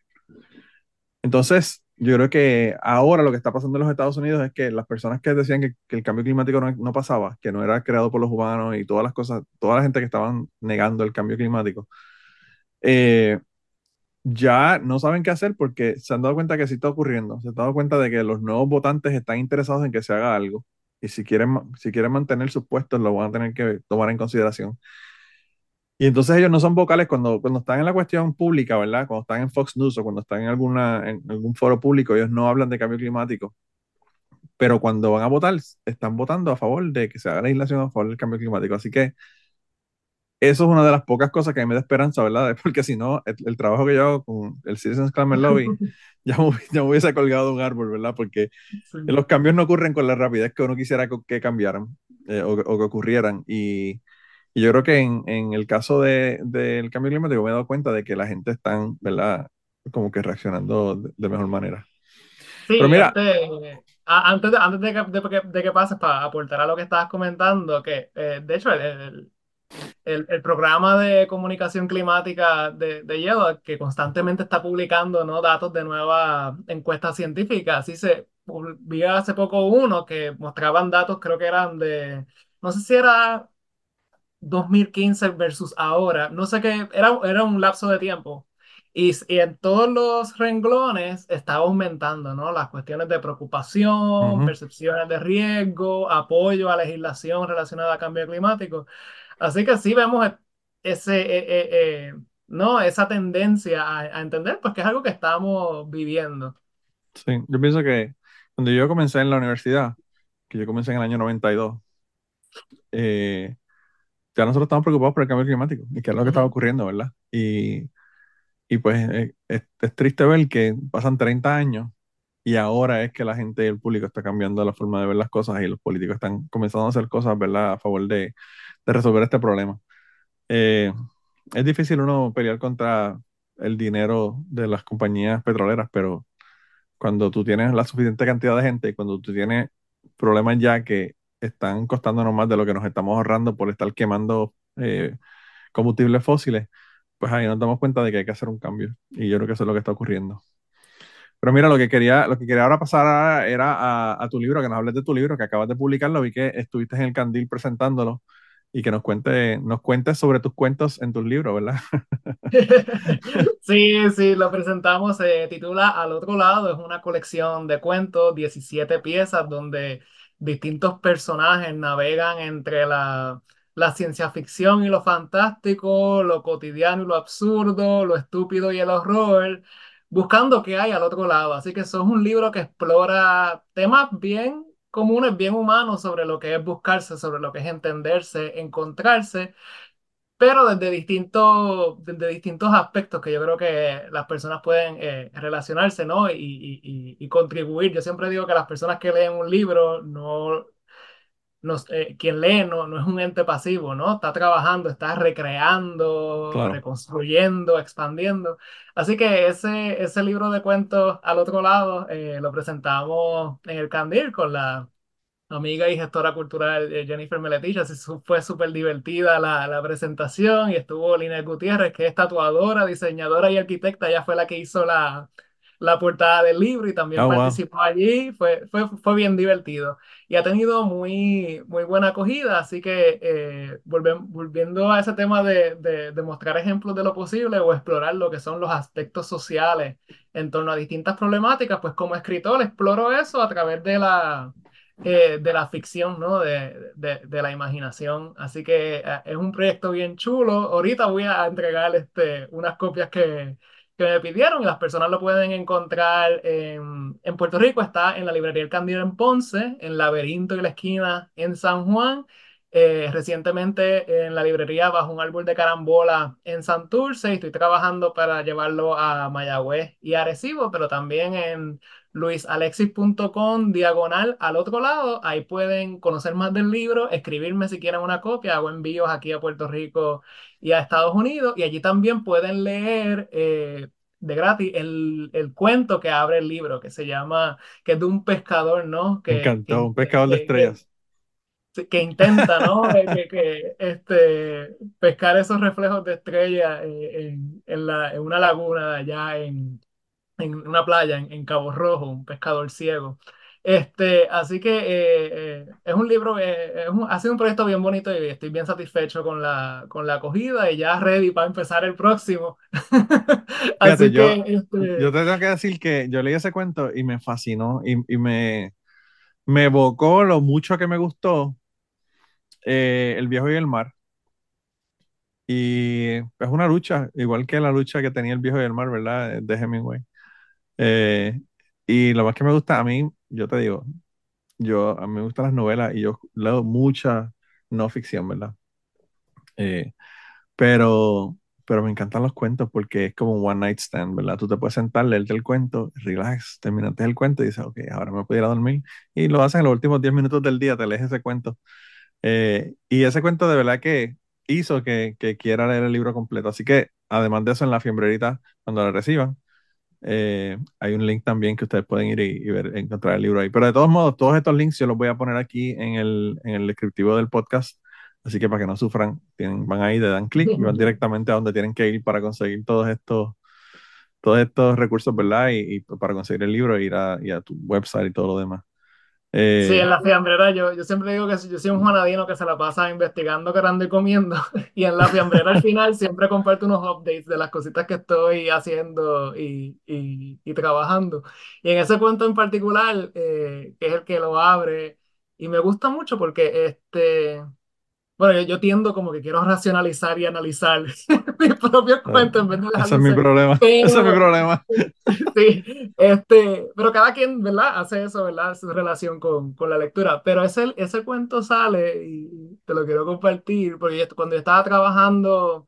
Entonces, yo creo que ahora lo que está pasando en los Estados Unidos es que las personas que decían que, el cambio climático no, no, pasaba, que no era creado por los humanos y todas las cosas, toda la gente que estaban negando el cambio climático, eh, ya no saben qué hacer porque se han dado cuenta que sí está ocurriendo. Se han dado cuenta de que los nuevos votantes están interesados en que se haga algo y si quieren, si quieren mantener sus puestos, lo van a tener que tomar en consideración. Y entonces ellos no son vocales cuando, cuando están en la cuestión pública, ¿verdad? Cuando están en Fox News o cuando están en, alguna, en algún foro público, ellos no hablan de cambio climático. Pero cuando van a votar, están votando a favor de que se haga legislación a favor del cambio climático. Así que eso es una de las pocas cosas que a mí me da esperanza, ¿verdad? [LAUGHS] Porque si no, el, trabajo que yo hago con el Citizens Climate Lobby [LAUGHS] ya me, ya me, hubiese colgado de un árbol, ¿verdad? Porque los cambios no ocurren con la rapidez que uno quisiera que, cambiaran eh, o, o, que ocurrieran. Y, y, yo creo que en, en el caso del de, cambio climático me he dado cuenta de que la gente está, ¿verdad? Como que reaccionando de, mejor manera. Sí, Pero mira, este, antes de, antes de que, de que, de que pases para aportar a lo que estabas comentando, que eh, de hecho el, el, el- el programa de comunicación climática de, de Yale, que constantemente está publicando ¿no? datos de nuevas encuestas científicas, así se vi hace poco uno que mostraban datos, creo que eran de, no sé si era 2015 versus ahora, no sé qué, era, era un lapso de tiempo. Y, y en todos los renglones estaba aumentando, ¿no? Las cuestiones de preocupación, ujú, percepciones de riesgo, apoyo a legislación relacionada a cambio climático. Así que sí vemos e- ese, eh, eh, ¿no? Esa tendencia a, a entender, pues que es algo que estamos viviendo. sí, yo pienso que cuando yo comencé en la universidad, que yo comencé en el año 92, eh, ya nosotros estamos preocupados por el cambio climático y qué es lo que estaba ocurriendo, ¿verdad? Y, y pues eh, es, es triste ver que pasan 30 años y ahora es que la gente y el público está cambiando la forma de ver las cosas y los políticos están comenzando a hacer cosas. A favor de, de resolver este problema. Eh, es difícil uno pelear contra el dinero de las compañías petroleras, pero cuando tú tienes la suficiente cantidad de gente y cuando tú tienes problemas ya que están costándonos más de lo que nos estamos ahorrando por estar quemando eh, combustibles fósiles, pues ahí nos damos cuenta de que hay que hacer un cambio. Y yo creo que eso es lo que está ocurriendo. Pero mira, lo que quería, lo que quería ahora pasar a- era a, a tu libro, que nos hables de tu libro, que acabas de publicarlo, vi que estuviste en el Candil presentándolo y que nos cuente, nos cuentes sobre tus cuentos en tus libros, ¿verdad? [LAUGHS] [LAUGHS] Sí, sí, lo presentamos, se titula Al otro lado, es una colección de cuentos, 17 piezas donde distintos personajes navegan entre la, la ciencia ficción y lo fantástico, lo cotidiano y lo absurdo, lo estúpido y el horror, buscando qué hay al otro lado. Así que eso es un libro que explora temas bien comunes, bien humanos sobre lo que es buscarse, sobre lo que es entenderse, encontrarse pero desde distintos, desde distintos aspectos que yo creo que las personas pueden eh, relacionarse, ¿no? Y, y, contribuir. Yo siempre digo que las personas que leen un libro, no, eh, quien lee no, no es un ente pasivo, ¿no? Está trabajando, está recreando, Claro. reconstruyendo, expandiendo. Así que ese, ese libro de cuentos al otro lado eh, lo presentamos en el Candil con la amiga y gestora cultural eh, Jennifer Meletich. Así fue súper divertida la, la presentación y estuvo Linet Gutiérrez, que es tatuadora, diseñadora y arquitecta. Ella fue la que hizo la, la portada del libro y también wow. participó allí. Fue, fue, fue bien divertido y ha tenido muy, muy buena acogida. Así que eh, volviendo a ese tema de, de, de mostrar ejemplos de lo posible o explorar lo que son los aspectos sociales en torno a distintas problemáticas, pues como escritor exploro eso a través de la eh, de la ficción, ¿no? De, de la imaginación. Así que eh, es un proyecto bien chulo. Ahorita voy a entregar este, unas copias que, que me pidieron y las personas lo pueden encontrar en, en Puerto Rico. Está en la librería El Candil en Ponce, en Laberinto y la Esquina en San Juan. Eh, recientemente en la librería Bajo un Árbol de Carambola en Santurce y estoy trabajando para llevarlo a Mayagüez y Arecibo, pero también en luisalexis.com diagonal al otro lado. Ahí pueden conocer más del libro, escribirme si quieren una copia. Hago envíos aquí a Puerto Rico y a Estados Unidos. Y allí también pueden leer eh, de gratis el, el cuento que abre el libro, que se llama, que es de un pescador, ¿no? Me Que, encantó, que, un pescador de que, estrellas. Que intenta, ¿no? [LAUGHS] Que, que, este, pescar esos reflejos de estrella eh, en, en, la, en una laguna allá en, en una playa en, en Cabo Rojo, un pescador ciego. Este, así que eh, eh, es un libro, eh, es un- ha sido un proyecto bien bonito y estoy bien satisfecho con la, con la acogida y ya ready para empezar el próximo. [LAUGHS] Fíjate, Así yo, que, este, yo te tengo que decir que yo leí ese cuento y me fascinó y, y me, me evocó lo mucho que me gustó eh, El viejo y el mar. Y es una lucha, igual que la lucha que tenía El viejo y el mar, ¿verdad? De Hemingway. Eh, y lo más que me gusta a mí, yo te digo, yo a mí me gustan las novelas y yo leo mucha no ficción, ¿verdad? Eh, pero, pero me encantan los cuentos porque es como un one night stand, ¿verdad? Tú te puedes sentar, leerte el cuento, relax, terminaste el cuento y dices, ok, ahora me puedo ir a dormir. Y lo haces en los últimos 10 minutos del día, te lees ese cuento. Eh, y ese cuento de verdad que hizo que, que quiera leer el libro completo. Así que, además de eso, en la fiembrerita, cuando la reciban, Eh, hay un link también que ustedes pueden ir y, ver, encontrar el libro ahí. Pero de todos modos, todos estos links yo los voy a poner aquí en el, en el descriptivo del podcast. Así que para que no sufran, tienen, van ahí, le dan clic y van directamente a donde tienen que ir para conseguir todos estos, todos estos recursos, ¿verdad? Y, para conseguir el libro, ir a, ir a tu website y todo lo demás. Eh, sí, en la fiambrera yo, yo siempre digo que yo soy un juanadino que se la pasa investigando, creando y comiendo. [LAUGHS] Y en la fiambrera al final siempre comparto unos updates de las cositas que estoy haciendo y, y, y trabajando. Y en ese cuento en particular, eh, que es el que lo abre, y me gusta mucho porque este, bueno, yo, tiendo como que quiero racionalizar y analizar [LAUGHS] mis propios cuentos en vez de Ese es mi problema. [LAUGHS] Ese es mi problema. [LAUGHS] sí, este, pero cada quien, ¿verdad? Hace eso, ¿verdad? Su relación con, con la lectura. Pero ese, ese cuento sale y te lo quiero compartir porque cuando yo estaba trabajando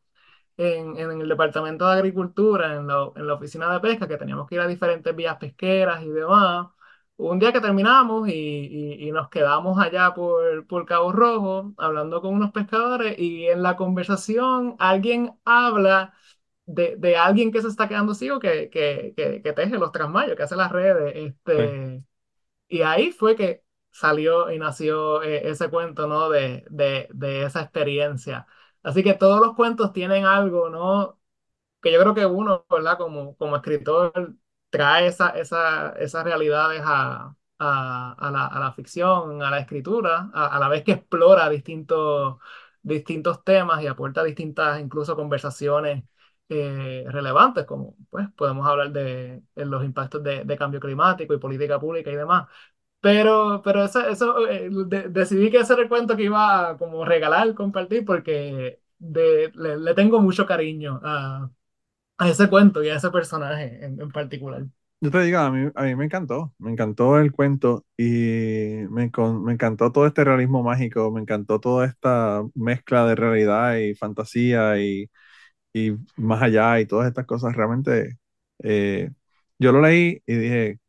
en, en, el departamento de agricultura, en la, en la oficina de pesca, que teníamos que ir a diferentes vías pesqueras y demás un día que terminamos y, y, nos quedamos allá por, por, Cabo Rojo hablando con unos pescadores y en la conversación alguien habla de, de alguien que se está quedando ciego que, que, que, que teje los trasmayos, que hace las redes. Este, Y ahí fue que salió y nació eh, ese cuento, ¿no? De, de, de esa experiencia. Así que todos los cuentos tienen algo, ¿no? Que yo creo que uno, ¿verdad? Como, como escritor trae esa, esa, esas realidades a, a, a, la, a, la, ficción, a la escritura, a, la vez que explora distintos, distintos temas y aporta distintas incluso conversaciones eh, relevantes, como pues podemos hablar de, los impactos de, de, cambio climático y política pública y demás. Pero, pero eso, eso eh, decidí que ese recuento que iba a como regalar, compartir, porque de, le, le tengo mucho cariño a, a ese cuento y a ese personaje en, en particular. Yo te digo, a mí, a mí me encantó, me encantó el cuento y me, me encantó todo este realismo mágico, me encantó toda esta mezcla de realidad y fantasía y, y más allá y todas estas cosas. Realmente, eh, yo lo leí y dije,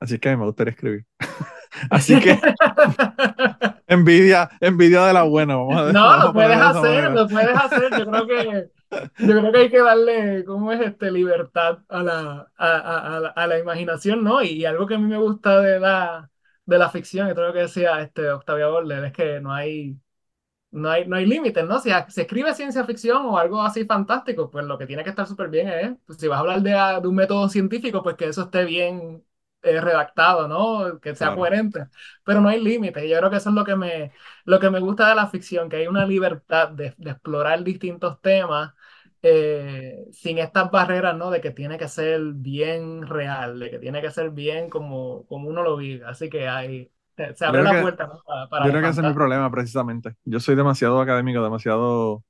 así que me gustaría escribir. [LAUGHS] así que, [LAUGHS] envidia, envidia de la buena, vamos a. No, lo puedes hacer, lo puedes hacer. Yo creo que yo creo que hay que darle, ¿cómo es este? Libertad a la, a, a, a la, imaginación, ¿no? Y algo que a mí me gusta de la, de la ficción, y todo lo que decía este Octavio Butler, es que no hay, no hay, no hay límites, ¿no? Si se escribe ciencia ficción o algo así fantástico, pues lo que tiene que estar súper bien es, pues, si vas a hablar de, de, un método científico, pues que eso esté bien eh, redactado, ¿no? Que sea coherente, pero no hay límites. Yo creo que eso es lo que me, lo que me gusta de la ficción, que hay una libertad de, de explorar distintos temas eh, sin estas barreras, ¿no? De que tiene que ser bien real, de que tiene que ser bien como, como uno lo vive. Así que hay, se abre la puerta para, Yo creo que ese es mi problema, precisamente. Yo soy demasiado académico, demasiado,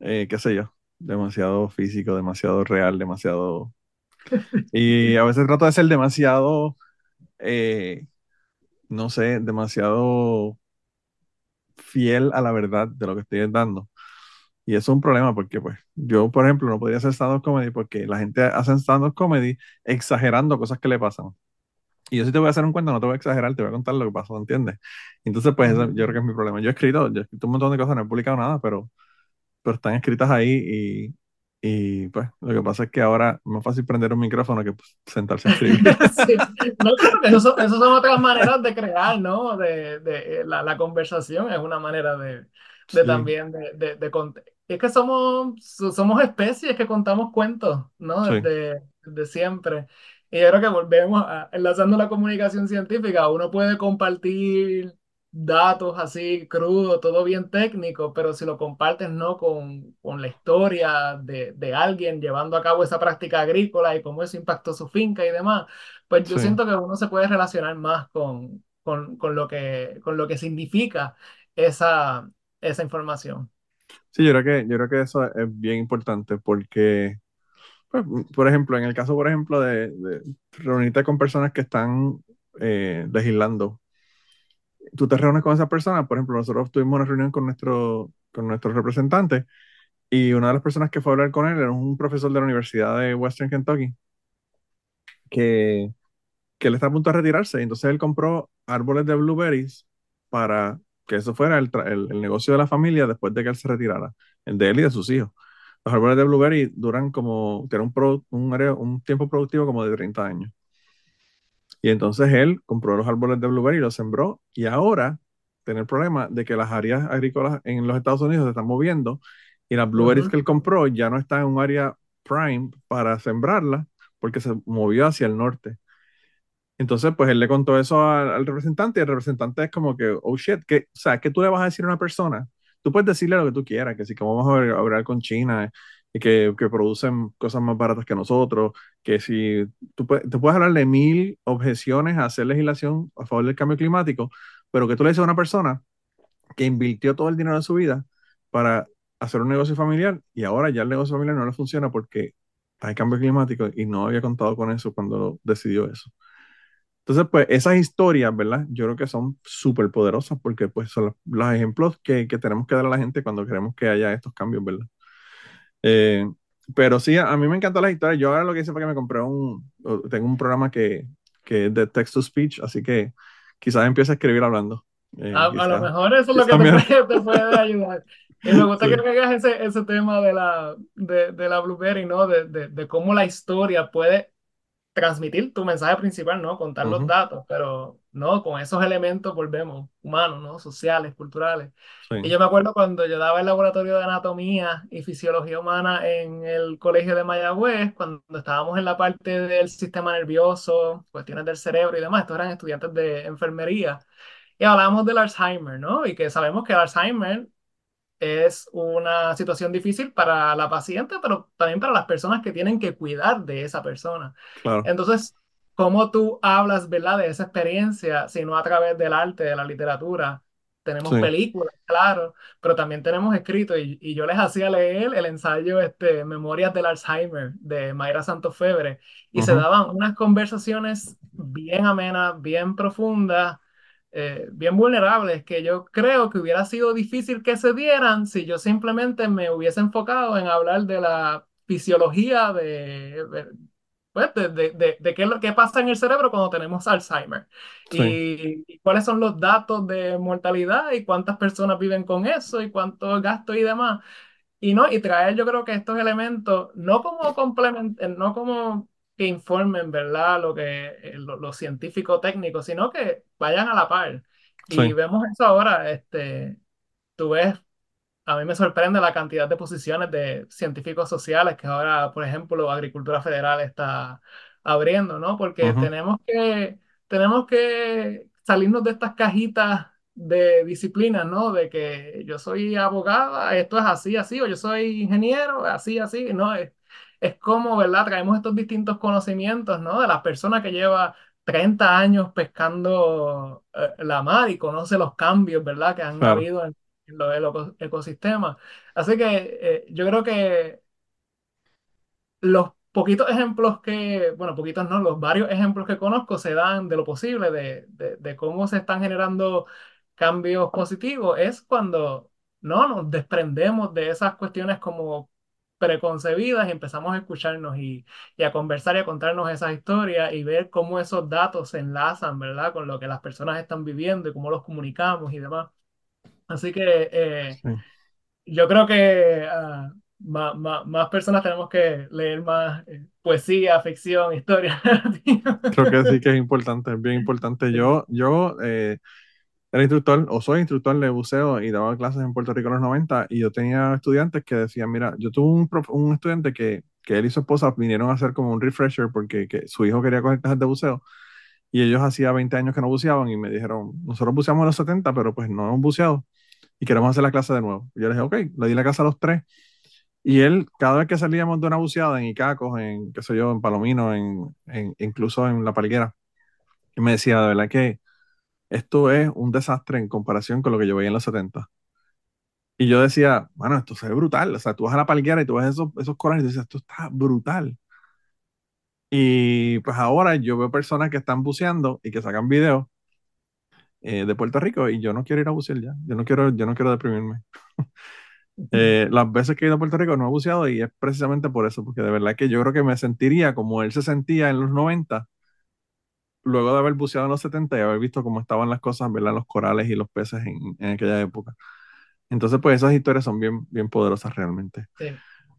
eh, qué sé yo, demasiado físico, demasiado real, demasiado... [LAUGHS] Y a veces trato de ser demasiado, eh, no sé, demasiado fiel a la verdad de lo que estoy dando. Y eso es un problema porque, pues, yo, por ejemplo, no podría hacer stand-up comedy porque la gente hace stand-up comedy exagerando cosas que le pasan. Y yo sí te voy a hacer un cuento, no te voy a exagerar, te voy a contar lo que pasó, ¿entiendes? Entonces, pues, yo creo que es mi problema. Yo he escrito, yo he escrito un montón de cosas, no he publicado nada, pero, pero están escritas ahí y, y pues lo que pasa es que ahora es más fácil prender un micrófono que pues, sentarse a escribir. [LAUGHS] sí. No, eso, son, son otras maneras de crear, ¿no? De, de la, la, conversación es una manera de, de también de, de, de, es que somos, somos especies que contamos cuentos, ¿no? Desde, siempre. Y yo creo que volvemos a, enlazando la comunicación científica, uno puede compartir datos así crudos, todo bien técnico, pero si lo compartes no con, con la historia de, de, alguien llevando a cabo esa práctica agrícola y cómo eso impactó su finca y demás, pues yo siento que uno se puede relacionar más con, con, con, lo, que, con lo que significa esa, esa información. Sí, yo creo que, yo creo que eso es bien importante porque, pues, por ejemplo, en el caso, por ejemplo, de, de reunirte con personas que están eh, legislando, tú te reúnes con esas personas, por ejemplo, nosotros tuvimos una reunión con nuestro, con nuestro representante y una de las personas que fue a hablar con él era un profesor de la Universidad de Western Kentucky que, que él está a punto de retirarse, y entonces él compró árboles de blueberries para que eso fuera el, el, negocio de la familia después de que él se retirara, el de él y de sus hijos. los árboles de blueberry duran como, tienen un, un, un tiempo productivo como de 30 años. Y entonces él compró los árboles de blueberry los sembró y ahora tiene el problema de que las áreas agrícolas en los Estados Unidos se están moviendo y las blueberries que él compró ya no están en un área prime para sembrarlas porque se movió hacia el norte. Entonces, pues él le contó eso al, representante y el representante es como que, oh shit, que, o sea, ¿qué tú le vas a decir a una persona? Tú puedes decirle lo que tú quieras, que si que vamos a hablar con China y que, que, producen cosas más baratas que nosotros, que si tú te puedes hablar de mil objeciones a hacer legislación a favor del cambio climático, pero que tú le dices a una persona que invirtió todo el dinero de su vida para hacer un negocio familiar y ahora ya el negocio familiar no le funciona porque hay cambio climático y no había contado con eso cuando decidió eso. Entonces, pues esas historias, ¿verdad? Yo creo que son súper poderosas porque pues son los, ejemplos que, que, tenemos que dar a la gente cuando queremos que haya estos cambios, ¿verdad? Eh, pero sí, a, mí me encantan las historias. Yo ahora lo que hice fue que me compré un, tengo un programa que, que es de text to speech, así que quizás empiece a escribir hablando. Eh, a, lo mejor eso es lo que te, te, puede ayudar. Y me gusta [LAUGHS] que hagas ese, ese tema de la, de, de la Blueberry, ¿no? De, de, de, cómo la historia puede transmitir tu mensaje principal, ¿no? Contar los datos, pero no, con esos elementos volvemos, humanos, ¿no? Sociales, culturales. Y yo me acuerdo cuando yo daba el laboratorio de anatomía y fisiología humana en el colegio de Mayagüez, cuando estábamos en la parte del sistema nervioso, cuestiones del cerebro y demás, estos eran estudiantes de enfermería, y hablábamos del Alzheimer, ¿no? Y que sabemos que el Alzheimer es una situación difícil para la paciente, pero también para las personas que tienen que cuidar de esa persona. Entonces, ¿cómo tú hablas, verdad, de esa experiencia, si no a través del arte, de la literatura? Tenemos películas, claro, pero también tenemos escrito, y, y, yo les hacía leer el ensayo este, Memorias del Alzheimer de Mayra Santofebre, y se daban unas conversaciones bien amenas, bien profundas, eh, bien vulnerables que yo creo que hubiera sido difícil que se dieran si yo simplemente me hubiese enfocado en hablar de la fisiología de, pues, de, de, de, qué, qué, pasa en el cerebro cuando tenemos Alzheimer. Y, cuáles son los datos de mortalidad y cuántas personas viven con eso y cuánto gasto y demás. Y, no, y traer yo creo que estos elementos no como complemento, no como que informen, ¿verdad? Lo que eh, lo, científico técnico, sino que vayan a la par. Y vemos eso ahora, este, tú ves, a mí me sorprende la cantidad de posiciones de científicos sociales que ahora, por ejemplo, Agricultura Federal está abriendo, ¿no? Porque tenemos que, tenemos que salirnos de estas cajitas de disciplinas, ¿no? De que yo soy abogada, esto es así, así, o yo soy ingeniero, así, así, ¿no? Es, es como, ¿verdad? Traemos estos distintos conocimientos, ¿no? De la persona que lleva 30 años pescando eh, la mar y conoce los cambios, ¿verdad? Que han habido en, los ecosistemas. Así que eh, yo creo que los poquitos ejemplos que, bueno, poquitos no, los varios ejemplos que conozco se dan de lo posible, de, de, de cómo se están generando cambios positivos, es cuando no nos desprendemos de esas cuestiones como preconcebidas y empezamos a escucharnos y, y, a conversar y a contarnos esas historias y ver cómo esos datos se enlazan, ¿verdad? Con lo que las personas están viviendo y cómo los comunicamos y demás. Así que eh, yo creo que uh, más, más, más, personas tenemos que leer más eh, poesía, ficción, historia. [LAUGHS] creo que sí que es importante, es bien importante. Yo, yo eh, era instructor o soy instructor de buceo y daba clases en Puerto Rico en los 90 y yo tenía estudiantes que decían, mira, yo tuve un, un estudiante que, que, él y su esposa vinieron a hacer como un refresher porque que su hijo quería coger clases de buceo y ellos hacía 20 años que no buceaban y me dijeron, nosotros buceamos en los 70, pero pues no hemos buceado y queremos hacer la clase de nuevo. Y yo les dije, ok, le di la clase a los tres. Y él, cada vez que salíamos de una buceada en Icacos, en, qué sé yo, en Palomino, en, en incluso en La Palguera, y me decía, de verdad que esto es un desastre en comparación con lo que yo veía en los 70. Y yo decía, bueno, esto se ve brutal. O sea, tú vas a la palguera y tú ves esos, esos corales y dices, esto está brutal. Y pues ahora yo veo personas que están buceando y que sacan videos eh, de Puerto Rico y yo no quiero ir a bucear ya. Yo no quiero, yo no quiero deprimirme. [LAUGHS] Eh, las veces que he ido a Puerto Rico no he buceado y es precisamente por eso, porque de verdad que yo creo que me sentiría como él se sentía en los 90 luego de haber buceado en los 70 y haber visto cómo estaban las cosas, ¿verdad? Los corales y los peces en, en aquella época. Entonces, pues esas historias son bien, bien poderosas realmente. Sí.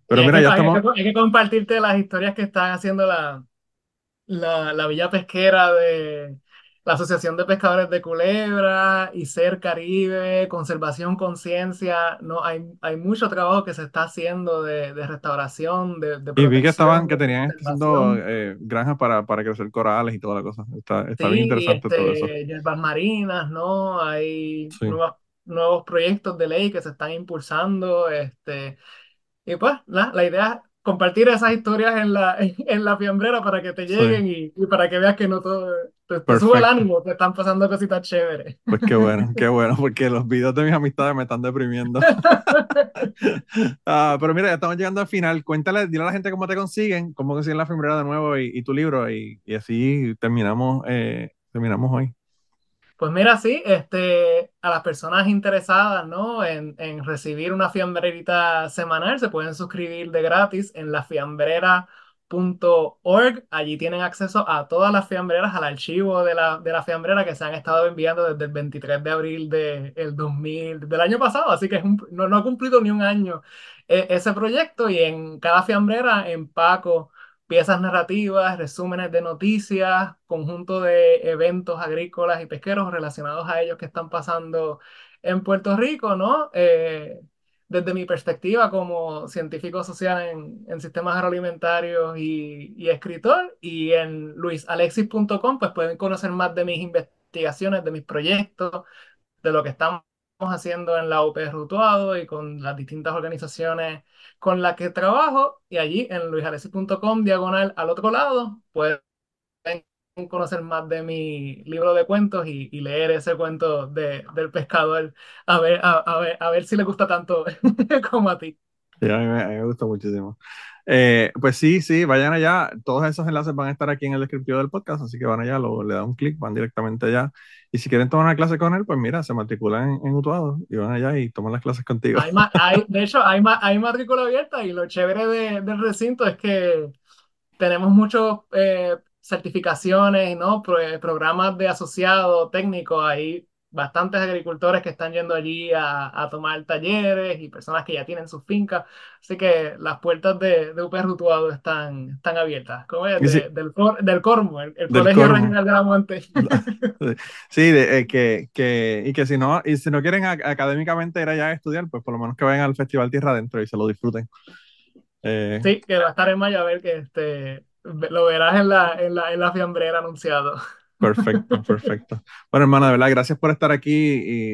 Pero mira, que, ya hay que- estamos. hay que compartirte las historias que están haciendo la, la, la Villa Pesquera de la Asociación de Pescadores de Culebra, ICER Caribe, Conservación Conciencia. No, hay, hay mucho trabajo que se está haciendo de, de restauración, de, de Y vi que estaban, que tenían este, haciendo eh, granjas para, para crecer corales y toda la cosa. Está, está bien Sí, interesante todo eso. este, hierbas marinas, ¿no? Hay Sí. nuevas- nuevos proyectos de ley que se están impulsando, este, y pues la, la idea es compartir esas historias en la, [LAUGHS] en, la fiambrera para que te Sí. lleguen y, y para que veas que no todo, te, te sube el ánimo, te están pasando cositas chéveres. Pues qué bueno, [LAUGHS] qué bueno, porque los videos de mis amistades me están deprimiendo. [LAUGHS] Ah, pero mira, ya estamos llegando al final. Cuéntale, dile a la gente cómo te consiguen, cómo consiguen la fiambrera de nuevo y, y tu libro, y, y así terminamos, eh, terminamos hoy. Pues mira, sí, este, a las personas interesadas, ¿no? En, en recibir una fiambrerita semanal, se pueden suscribir de gratis en lafiambrera.org. Allí tienen acceso a todas las fiambreras, al archivo de la, de la fiambrera que se han estado enviando desde el 23 de abril de, el 2000, del año pasado, así que es un- no, no ha cumplido ni un año eh, ese proyecto y en cada fiambrera empaco piezas narrativas, resúmenes de noticias, conjunto de eventos agrícolas y pesqueros relacionados a ellos que están pasando en Puerto Rico, ¿no? Eh, desde mi perspectiva como científico social en, en sistemas agroalimentarios y, y escritor, y en luisalexis.com, pues pueden conocer más de mis investigaciones, de mis proyectos, de lo que estamos haciendo en la UP Rutuado y con las distintas organizaciones con las que trabajo. Y allí en luisalexis.com, diagonal al otro lado, pueden conocer más de mi libro de cuentos y, y leer ese cuento de, del pescador, a ver, a, a ver, a ver si le gusta tanto [LAUGHS] como a ti. Sí, a mí me, a mí me gusta muchísimo. Eh, pues sí, sí, vayan allá. Todos esos enlaces van a estar aquí en el descriptivo del podcast, así que van allá, lo, le dan un clic, van directamente allá. Y si quieren tomar una clase con él, pues mira, se matriculan en, en Utuado y van allá y toman las clases contigo. Hay, de hecho, hay, hay matrícula abierta y lo chévere de- del recinto es que tenemos muchas certificaciones, ¿no? Pro- eh, programas de asociado técnico. Hay bastantes agricultores que están yendo allí a, a tomar talleres y personas que ya tienen sus fincas. Así que las puertas de, de UP Rutuado están, están abiertas. ¿Cómo es? Sí. De- del, cor- del Cormo, el, el Del Colegio Cormo. Regional de [LAUGHS] la Monte. Sí, de, eh, que, que, y que si no, y si no quieren ac- académicamente ir allá a estudiar, pues por lo menos que vayan al Festival Tierra Adentro y se lo disfruten. Eh, Sí, que va a estar en mayo, a ver que este, lo verás en la, en la, en la fiambrera anunciado. Perfecto, perfecto. Bueno, hermana, de verdad, gracias por estar aquí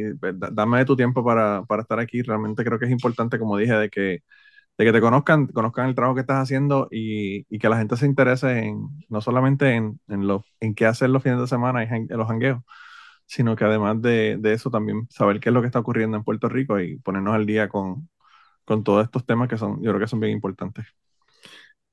y pues, da- dame tu tiempo para, para estar aquí. Realmente creo que es importante, como dije, de que, de que te conozcan, conozcan el trabajo que estás haciendo y, y que la gente se interese en, no solamente en, en, lo, en qué hacer los fines de semana y jan- en los jangueos, sino que además de, de eso también saber qué es lo que está ocurriendo en Puerto Rico y ponernos al día con, con todos estos temas que son, yo creo que son bien importantes.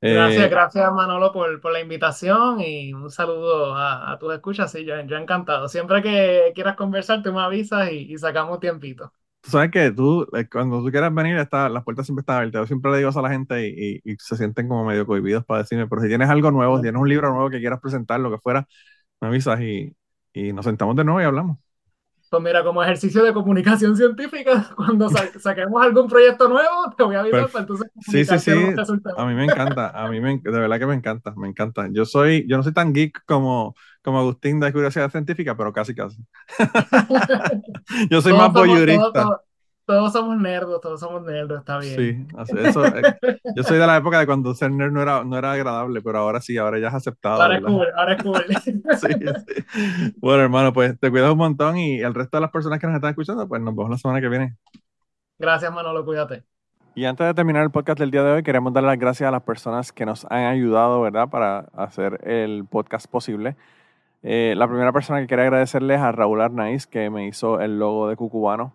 Gracias, Eh, gracias Manolo por, por la invitación y un saludo a, a tus escuchas. Sí, yo, yo encantado. Siempre que quieras conversar, tú me avisas y, y sacamos tiempito. Tú sabes que tú, eh, cuando tú quieras venir, está, las puertas siempre están abiertas. Yo siempre le digo eso a la gente y, y- y se sienten como medio cohibidos para decirme, pero si tienes algo nuevo, si tienes un libro nuevo que quieras presentar, lo que fuera, me avisas y, y nos sentamos de nuevo y hablamos. Pues mira, como ejercicio de comunicación científica, [LAUGHS] cuando sa- saquemos algún proyecto nuevo, te voy a avisar para entonces Sí, sí, sí. A mí me encanta, a mí me, de verdad que me encanta, me encanta. Yo soy, yo no soy tan geek como, como Agustín de Curiosidad Científica, pero casi, casi. [LAUGHS] [LAUGHS] Yo soy Todos más somos- todos- somos nerdos, todos somos nerdos, está bien. Sí, eso, eh, yo soy de la época de cuando ser nerd no era, no era agradable, pero ahora sí, ahora ya es aceptado. Ahora es ¿verdad? cool, ahora es cool. [LAUGHS] Sí, sí. Bueno, hermano, pues te cuidas un montón y el resto de las personas que nos están escuchando, pues nos vemos la semana que viene. Gracias, Manolo, cuídate. Y antes de terminar el podcast del día de hoy, queremos dar las gracias a las personas que nos han ayudado, ¿verdad?, para hacer el podcast posible. Eh, la primera persona que quería agradecerles es a Raúl Arnaiz, que me hizo el logo de Cucubano.